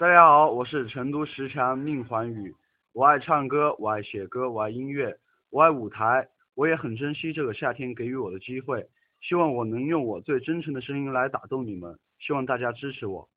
大家好，我是成都十强宁环宇。我爱唱歌，我爱写歌，我爱音乐，我爱舞台。我也很珍惜这个夏天给予我的机会，希望我能用我最真诚的声音来打动你们。希望大家支持我。